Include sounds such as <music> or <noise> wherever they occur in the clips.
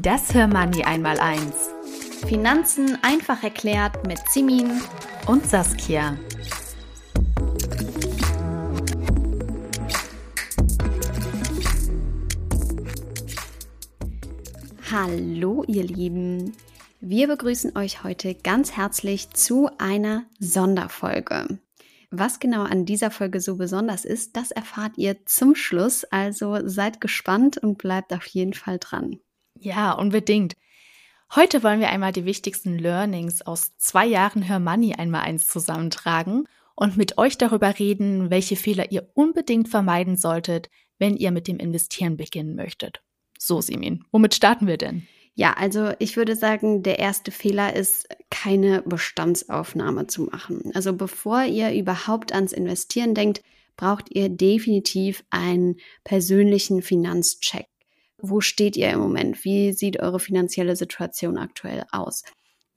Das Hörmoney einmal eins. Finanzen einfach erklärt mit Simin und Saskia. Hallo ihr Lieben. Wir begrüßen euch heute ganz herzlich zu einer Sonderfolge. Was genau an dieser Folge so besonders ist, das erfahrt ihr zum Schluss, also seid gespannt und bleibt auf jeden Fall dran. Ja, unbedingt. Heute wollen wir einmal die wichtigsten Learnings aus zwei Jahren Hör Money einmal eins zusammentragen und mit euch darüber reden, welche Fehler ihr unbedingt vermeiden solltet, wenn ihr mit dem Investieren beginnen möchtet. So, Simin, womit starten wir denn? Ja, also ich würde sagen, der erste Fehler ist, keine Bestandsaufnahme zu machen. Also bevor ihr überhaupt ans Investieren denkt, braucht ihr definitiv einen persönlichen Finanzcheck. Wo steht ihr im Moment? Wie sieht eure finanzielle Situation aktuell aus?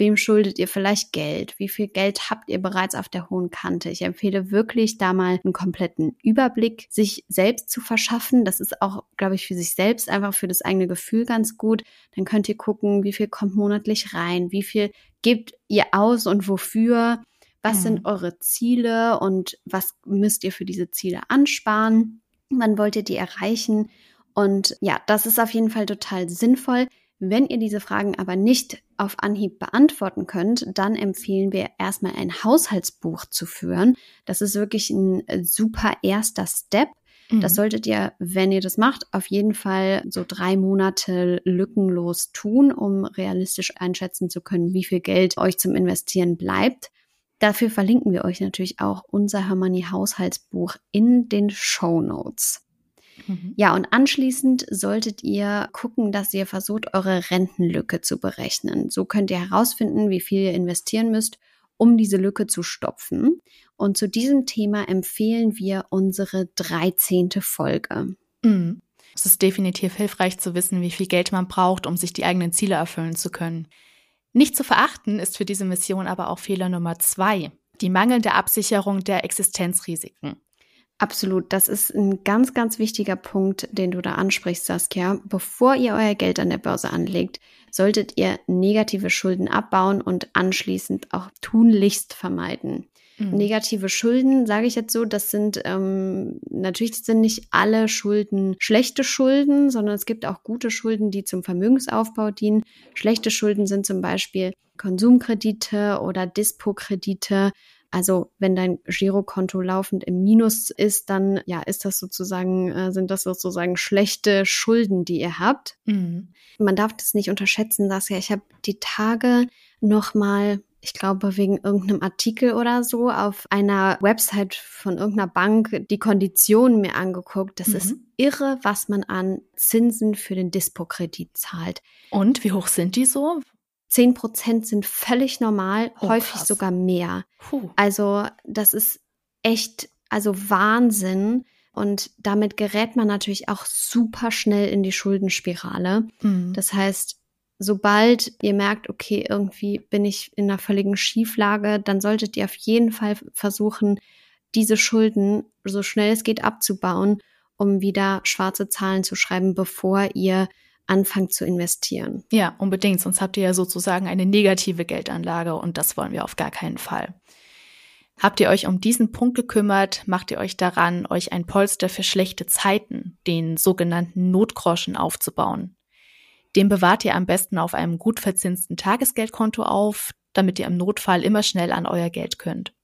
Wem schuldet ihr vielleicht Geld? Wie viel Geld habt ihr bereits auf der hohen Kante? Ich empfehle wirklich, da mal einen kompletten Überblick sich selbst zu verschaffen. Das ist auch, glaube ich, für sich selbst einfach für das eigene Gefühl ganz gut. Dann könnt ihr gucken, wie viel kommt monatlich rein? Wie viel gebt ihr aus und wofür? Was mhm. sind eure Ziele und was müsst ihr für diese Ziele ansparen? Wann wollt ihr die erreichen? Und ja, das ist auf jeden Fall total sinnvoll. Wenn ihr diese Fragen aber nicht auf Anhieb beantworten könnt, dann empfehlen wir erstmal ein Haushaltsbuch zu führen. Das ist wirklich ein super erster Step. Das mhm. solltet ihr, wenn ihr das macht, auf jeden Fall so drei Monate lückenlos tun, um realistisch einschätzen zu können, wie viel Geld euch zum Investieren bleibt. Dafür verlinken wir euch natürlich auch unser Hermanni Haushaltsbuch in den Show Notes. Mhm. Ja, und anschließend solltet ihr gucken, dass ihr versucht, eure Rentenlücke zu berechnen. So könnt ihr herausfinden, wie viel ihr investieren müsst, um diese Lücke zu stopfen. Und zu diesem Thema empfehlen wir unsere 13. Folge. Mhm. Es ist definitiv hilfreich zu wissen, wie viel Geld man braucht, um sich die eigenen Ziele erfüllen zu können. Nicht zu verachten ist für diese Mission aber auch Fehler Nummer zwei, die mangelnde Absicherung der Existenzrisiken. Absolut, das ist ein ganz, ganz wichtiger Punkt, den du da ansprichst, Saskia. Bevor ihr euer Geld an der Börse anlegt, solltet ihr negative Schulden abbauen und anschließend auch tunlichst vermeiden. Mhm. Negative Schulden, sage ich jetzt so, das sind ähm, natürlich sind nicht alle Schulden schlechte Schulden, sondern es gibt auch gute Schulden, die zum Vermögensaufbau dienen. Schlechte Schulden sind zum Beispiel Konsumkredite oder Dispo-Kredite. Also wenn dein Girokonto laufend im Minus ist, dann ja, ist das sozusagen, äh, sind das sozusagen schlechte Schulden, die ihr habt. Mhm. Man darf das nicht unterschätzen, dass ja, ich habe die Tage noch mal ich glaube, wegen irgendeinem Artikel oder so auf einer Website von irgendeiner Bank die Konditionen mir angeguckt. Das mhm. ist irre, was man an Zinsen für den Dispo-Kredit zahlt. Und wie hoch sind die so? 10 Prozent sind völlig normal, oh, häufig krass. sogar mehr. Puh. Also das ist echt, also Wahnsinn. Und damit gerät man natürlich auch super schnell in die Schuldenspirale. Mhm. Das heißt, sobald ihr merkt, okay, irgendwie bin ich in einer völligen Schieflage, dann solltet ihr auf jeden Fall versuchen, diese Schulden so schnell es geht abzubauen, um wieder schwarze Zahlen zu schreiben, bevor ihr anfangt zu investieren. Ja, unbedingt. Sonst habt ihr ja sozusagen eine negative Geldanlage und das wollen wir auf gar keinen Fall. Habt ihr euch um diesen Punkt gekümmert, macht ihr euch daran, euch ein Polster für schlechte Zeiten, den sogenannten Notgroschen, aufzubauen. Den bewahrt ihr am besten auf einem gut verzinsten Tagesgeldkonto auf, damit ihr im Notfall immer schnell an euer Geld könnt.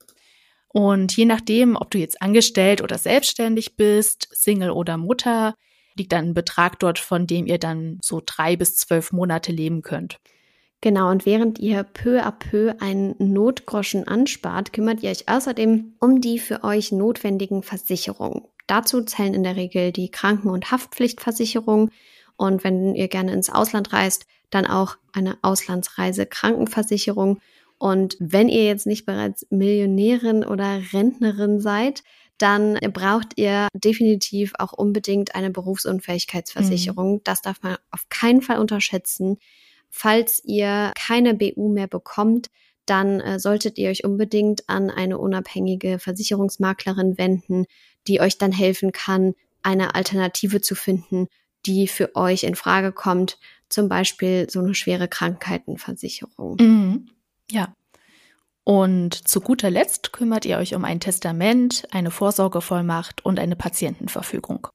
Und je nachdem, ob du jetzt angestellt oder selbstständig bist, Single oder Mutter, liegt dann ein Betrag dort, von dem ihr dann so drei bis zwölf Monate leben könnt. Genau, und während ihr peu à peu einen Notgroschen anspart, kümmert ihr euch außerdem um die für euch notwendigen Versicherungen. Dazu zählen in der Regel die Kranken- und Haftpflichtversicherung. Und wenn ihr gerne ins Ausland reist, dann auch eine Auslandsreise-Krankenversicherung. Und wenn ihr jetzt nicht bereits Millionärin oder Rentnerin seid, dann braucht ihr definitiv auch unbedingt eine Berufsunfähigkeitsversicherung. Mhm. Das darf man auf keinen Fall unterschätzen. Falls ihr keine BU mehr bekommt, dann äh, solltet ihr euch unbedingt an eine unabhängige Versicherungsmaklerin wenden, die euch dann helfen kann, eine Alternative zu finden, die für euch in Frage kommt, zum Beispiel so eine schwere Krankheitenversicherung. Mhm. Ja. Und zu guter Letzt kümmert ihr euch um ein Testament, eine Vorsorgevollmacht und eine Patientenverfügung.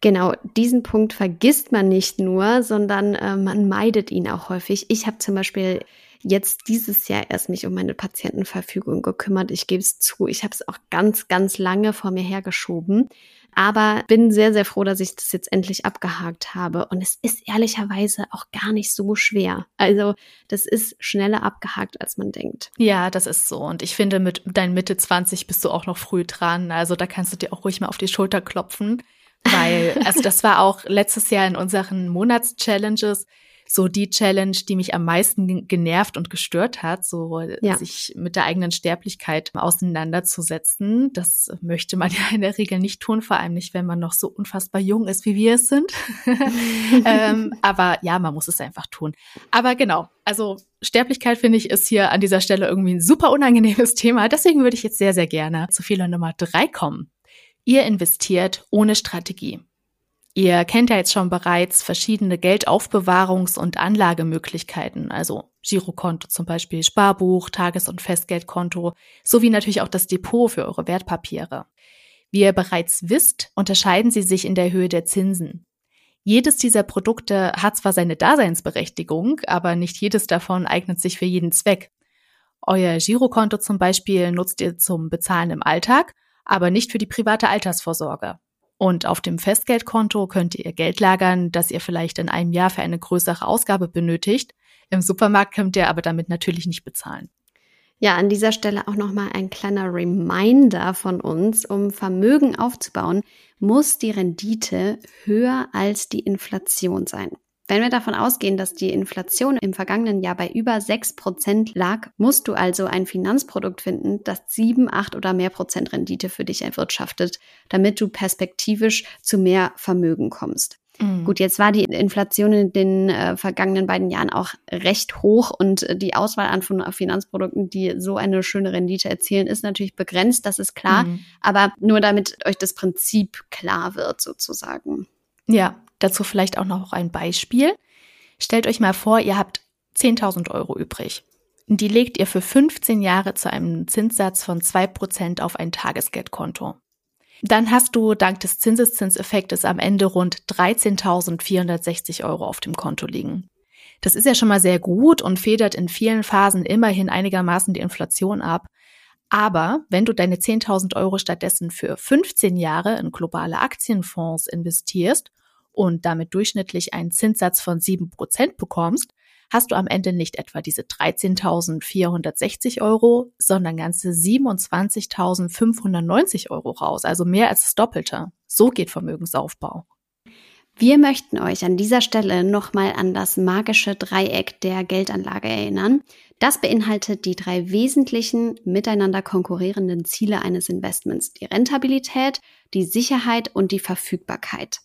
Genau, diesen Punkt vergisst man nicht nur, sondern äh, man meidet ihn auch häufig. Ich habe zum Beispiel jetzt dieses Jahr erst mich um meine Patientenverfügung gekümmert. Ich gebe es zu, ich habe es auch ganz, ganz lange vor mir hergeschoben. Aber bin sehr, sehr froh, dass ich das jetzt endlich abgehakt habe. Und es ist ehrlicherweise auch gar nicht so schwer. Also das ist schneller abgehakt, als man denkt. Ja, das ist so. Und ich finde, mit deinen Mitte 20 bist du auch noch früh dran. Also da kannst du dir auch ruhig mal auf die Schulter klopfen. Weil, also das war auch letztes Jahr in unseren Monatschallenges so die Challenge, die mich am meisten genervt und gestört hat, so ja. sich mit der eigenen Sterblichkeit auseinanderzusetzen. Das möchte man <laughs> ja in der Regel nicht tun, vor allem nicht, wenn man noch so unfassbar jung ist, wie wir es sind. <laughs> ähm, aber ja, man muss es einfach tun. Aber genau, also Sterblichkeit finde ich ist hier an dieser Stelle irgendwie ein super unangenehmes <laughs> Thema. Deswegen würde ich jetzt sehr, sehr gerne zu Fehler Nummer drei kommen. Ihr investiert ohne Strategie. Ihr kennt ja jetzt schon bereits verschiedene Geldaufbewahrungs- und Anlagemöglichkeiten, also Girokonto zum Beispiel, Sparbuch, Tages- und Festgeldkonto, sowie natürlich auch das Depot für eure Wertpapiere. Wie ihr bereits wisst, unterscheiden sie sich in der Höhe der Zinsen. Jedes dieser Produkte hat zwar seine Daseinsberechtigung, aber nicht jedes davon eignet sich für jeden Zweck. Euer Girokonto zum Beispiel nutzt ihr zum Bezahlen im Alltag, aber nicht für die private Altersvorsorge. Und auf dem Festgeldkonto könnt ihr Geld lagern, das ihr vielleicht in einem Jahr für eine größere Ausgabe benötigt. Im Supermarkt könnt ihr aber damit natürlich nicht bezahlen. Ja, an dieser Stelle auch nochmal ein kleiner Reminder von uns. Um Vermögen aufzubauen, muss die Rendite höher als die Inflation sein. Wenn wir davon ausgehen, dass die Inflation im vergangenen Jahr bei über sechs Prozent lag, musst du also ein Finanzprodukt finden, das sieben, acht oder mehr Prozent Rendite für dich erwirtschaftet, damit du perspektivisch zu mehr Vermögen kommst. Mhm. Gut, jetzt war die Inflation in den äh, vergangenen beiden Jahren auch recht hoch und äh, die Auswahl an Finanzprodukten, die so eine schöne Rendite erzielen, ist natürlich begrenzt, das ist klar. Mhm. Aber nur damit euch das Prinzip klar wird, sozusagen. Ja, Dazu vielleicht auch noch ein Beispiel. Stellt euch mal vor, ihr habt 10.000 Euro übrig. Die legt ihr für 15 Jahre zu einem Zinssatz von 2% auf ein Tagesgeldkonto. Dann hast du dank des Zinseszinseffektes am Ende rund 13.460 Euro auf dem Konto liegen. Das ist ja schon mal sehr gut und federt in vielen Phasen immerhin einigermaßen die Inflation ab. Aber wenn du deine 10.000 Euro stattdessen für 15 Jahre in globale Aktienfonds investierst und damit durchschnittlich einen Zinssatz von sieben Prozent bekommst, hast du am Ende nicht etwa diese 13.460 Euro, sondern ganze 27.590 Euro raus, also mehr als das Doppelte. So geht Vermögensaufbau. Wir möchten euch an dieser Stelle nochmal an das magische Dreieck der Geldanlage erinnern. Das beinhaltet die drei wesentlichen miteinander konkurrierenden Ziele eines Investments. Die Rentabilität, die Sicherheit und die Verfügbarkeit.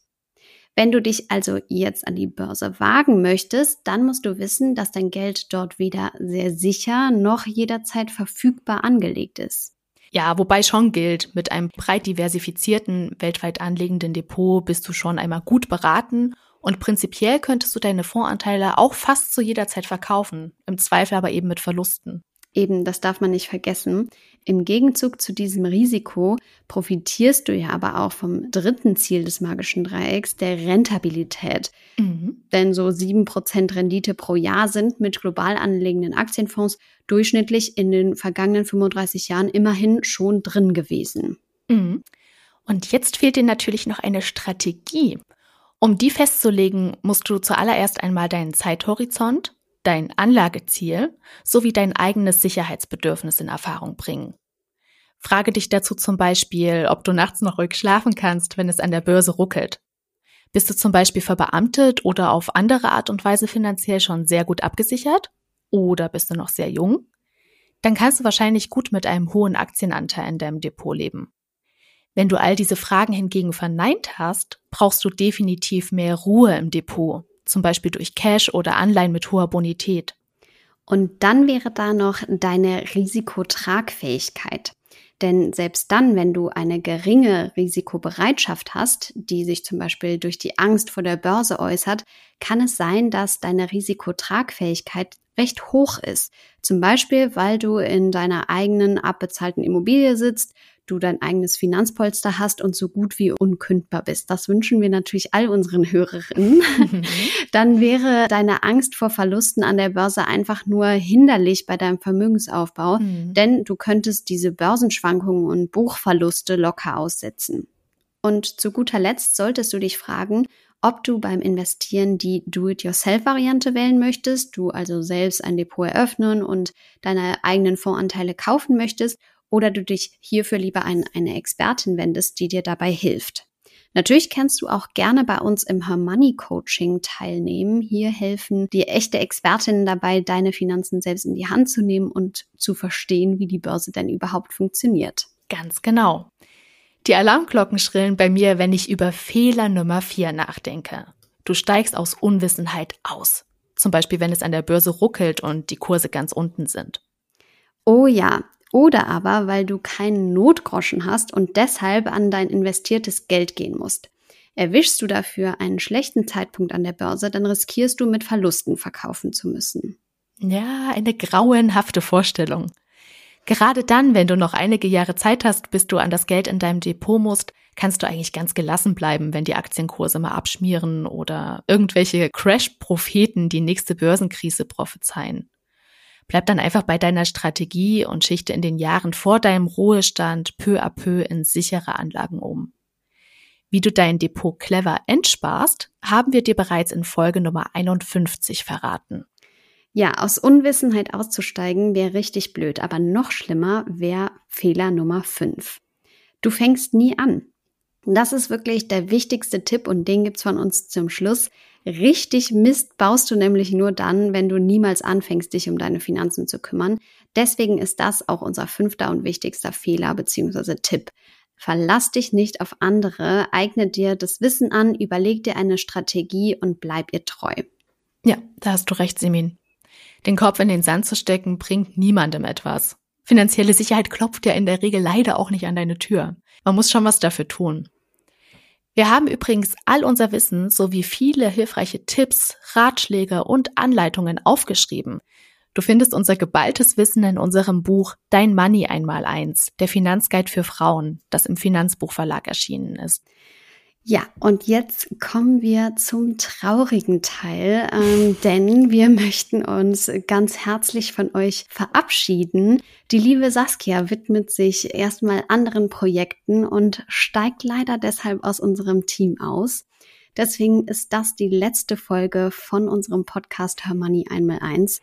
Wenn du dich also jetzt an die Börse wagen möchtest, dann musst du wissen, dass dein Geld dort weder sehr sicher noch jederzeit verfügbar angelegt ist. Ja, wobei schon gilt, mit einem breit diversifizierten, weltweit anlegenden Depot bist du schon einmal gut beraten und prinzipiell könntest du deine Fondsanteile auch fast zu jeder Zeit verkaufen, im Zweifel aber eben mit Verlusten. Eben, das darf man nicht vergessen. Im Gegenzug zu diesem Risiko profitierst du ja aber auch vom dritten Ziel des magischen Dreiecks, der Rentabilität. Mhm. Denn so sieben Prozent Rendite pro Jahr sind mit global anlegenden Aktienfonds durchschnittlich in den vergangenen 35 Jahren immerhin schon drin gewesen. Mhm. Und jetzt fehlt dir natürlich noch eine Strategie. Um die festzulegen, musst du zuallererst einmal deinen Zeithorizont dein Anlageziel sowie dein eigenes Sicherheitsbedürfnis in Erfahrung bringen. Frage dich dazu zum Beispiel, ob du nachts noch ruhig schlafen kannst, wenn es an der Börse ruckelt. Bist du zum Beispiel verbeamtet oder auf andere Art und Weise finanziell schon sehr gut abgesichert? Oder bist du noch sehr jung? Dann kannst du wahrscheinlich gut mit einem hohen Aktienanteil in deinem Depot leben. Wenn du all diese Fragen hingegen verneint hast, brauchst du definitiv mehr Ruhe im Depot, zum Beispiel durch Cash oder Anleihen mit hoher Bonität. Und dann wäre da noch deine Risikotragfähigkeit. Denn selbst dann, wenn du eine geringe Risikobereitschaft hast, die sich zum Beispiel durch die Angst vor der Börse äußert, kann es sein, dass deine Risikotragfähigkeit recht hoch ist. Zum Beispiel, weil du in deiner eigenen abbezahlten Immobilie sitzt, du dein eigenes Finanzpolster hast und so gut wie unkündbar bist. Das wünschen wir natürlich all unseren Hörerinnen. Mhm. <laughs> Dann wäre deine Angst vor Verlusten an der Börse einfach nur hinderlich bei deinem Vermögensaufbau, mhm. denn du könntest diese Börsenschwankungen und Buchverluste locker aussetzen. Und zu guter Letzt solltest du dich fragen, ob du beim Investieren die Do-it-yourself-Variante wählen möchtest, du also selbst ein Depot eröffnen und deine eigenen Fondsanteile kaufen möchtest oder du dich hierfür lieber an eine Expertin wendest, die dir dabei hilft. Natürlich kannst du auch gerne bei uns im Her Money Coaching teilnehmen. Hier helfen dir echte Expertinnen dabei, deine Finanzen selbst in die Hand zu nehmen und zu verstehen, wie die Börse denn überhaupt funktioniert. Ganz genau. Die Alarmglocken schrillen bei mir, wenn ich über Fehler Nummer 4 nachdenke. Du steigst aus Unwissenheit aus. Zum Beispiel, wenn es an der Börse ruckelt und die Kurse ganz unten sind. Oh ja, oder aber, weil du keinen Notgroschen hast und deshalb an dein investiertes Geld gehen musst. Erwischst du dafür einen schlechten Zeitpunkt an der Börse, dann riskierst du mit Verlusten verkaufen zu müssen. Ja, eine grauenhafte Vorstellung. Gerade dann, wenn du noch einige Jahre Zeit hast, bis du an das Geld in deinem Depot musst, kannst du eigentlich ganz gelassen bleiben, wenn die Aktienkurse mal abschmieren oder irgendwelche Crash-Propheten die nächste Börsenkrise prophezeien. Bleib dann einfach bei deiner Strategie und schichte in den Jahren vor deinem Ruhestand peu à peu in sichere Anlagen um. Wie du dein Depot clever entsparst, haben wir dir bereits in Folge Nummer 51 verraten. Ja, aus Unwissenheit auszusteigen wäre richtig blöd, aber noch schlimmer wäre Fehler Nummer 5. Du fängst nie an. Das ist wirklich der wichtigste Tipp und den gibt's von uns zum Schluss. Richtig Mist baust du nämlich nur dann, wenn du niemals anfängst, dich um deine Finanzen zu kümmern. Deswegen ist das auch unser fünfter und wichtigster Fehler bzw. Tipp. Verlass dich nicht auf andere, eigne dir das Wissen an, überleg dir eine Strategie und bleib ihr treu. Ja, da hast du recht, Simin. Den Kopf in den Sand zu stecken, bringt niemandem etwas. Finanzielle Sicherheit klopft ja in der Regel leider auch nicht an deine Tür. Man muss schon was dafür tun. Wir haben übrigens all unser Wissen sowie viele hilfreiche Tipps, Ratschläge und Anleitungen aufgeschrieben. Du findest unser geballtes Wissen in unserem Buch Dein Money einmal eins, der Finanzguide für Frauen, das im Finanzbuchverlag erschienen ist. Ja, und jetzt kommen wir zum traurigen Teil, ähm, denn wir <laughs> möchten uns ganz herzlich von euch verabschieden. Die liebe Saskia widmet sich erstmal anderen Projekten und steigt leider deshalb aus unserem Team aus. Deswegen ist das die letzte Folge von unserem Podcast Her Money einmal eins.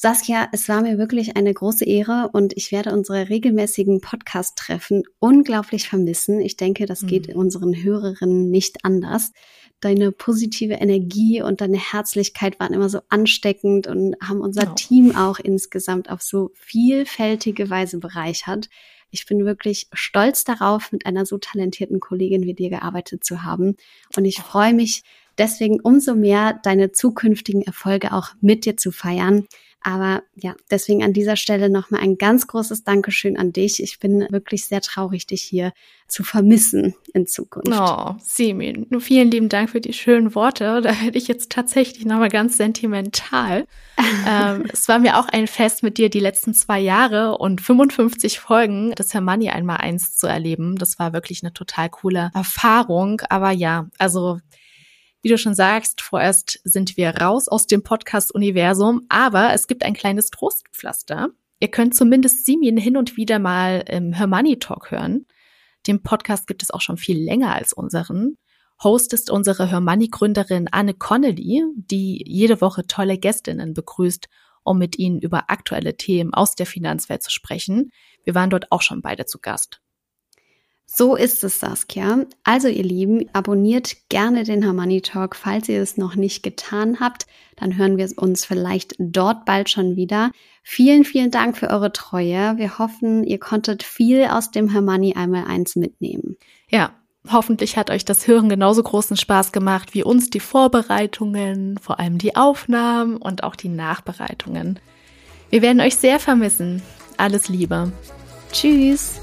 Saskia, es war mir wirklich eine große Ehre und ich werde unsere regelmäßigen Podcast-Treffen unglaublich vermissen. Ich denke, das geht mhm. unseren Hörerinnen nicht anders. Deine positive Energie und deine Herzlichkeit waren immer so ansteckend und haben unser oh. Team auch insgesamt auf so vielfältige Weise bereichert. Ich bin wirklich stolz darauf, mit einer so talentierten Kollegin wie dir gearbeitet zu haben. Und ich freue mich deswegen umso mehr, deine zukünftigen Erfolge auch mit dir zu feiern. Aber ja, deswegen an dieser Stelle nochmal ein ganz großes Dankeschön an dich. Ich bin wirklich sehr traurig, dich hier zu vermissen in Zukunft. Oh, Simin, nur vielen lieben Dank für die schönen Worte. Da werde ich jetzt tatsächlich nochmal ganz sentimental. <laughs> ähm, es war mir auch ein Fest, mit dir die letzten zwei Jahre und 55 Folgen des Hermanni einmal eins zu erleben. Das war wirklich eine total coole Erfahrung. Aber ja, also wie du schon sagst, vorerst sind wir raus aus dem Podcast-Universum, aber es gibt ein kleines Trostpflaster. Ihr könnt zumindest Simin hin und wieder mal im Hermoney Talk hören. Den Podcast gibt es auch schon viel länger als unseren. Host ist unsere Hörmoney-Gründerin Anne Connolly, die jede Woche tolle Gästinnen begrüßt, um mit ihnen über aktuelle Themen aus der Finanzwelt zu sprechen. Wir waren dort auch schon beide zu Gast. So ist es, Saskia. Also ihr Lieben, abonniert gerne den Harmony Talk, falls ihr es noch nicht getan habt. Dann hören wir uns vielleicht dort bald schon wieder. Vielen, vielen Dank für eure Treue. Wir hoffen, ihr konntet viel aus dem Harmony einmal eins mitnehmen. Ja, hoffentlich hat euch das Hören genauso großen Spaß gemacht wie uns die Vorbereitungen, vor allem die Aufnahmen und auch die Nachbereitungen. Wir werden euch sehr vermissen. Alles Liebe. Tschüss.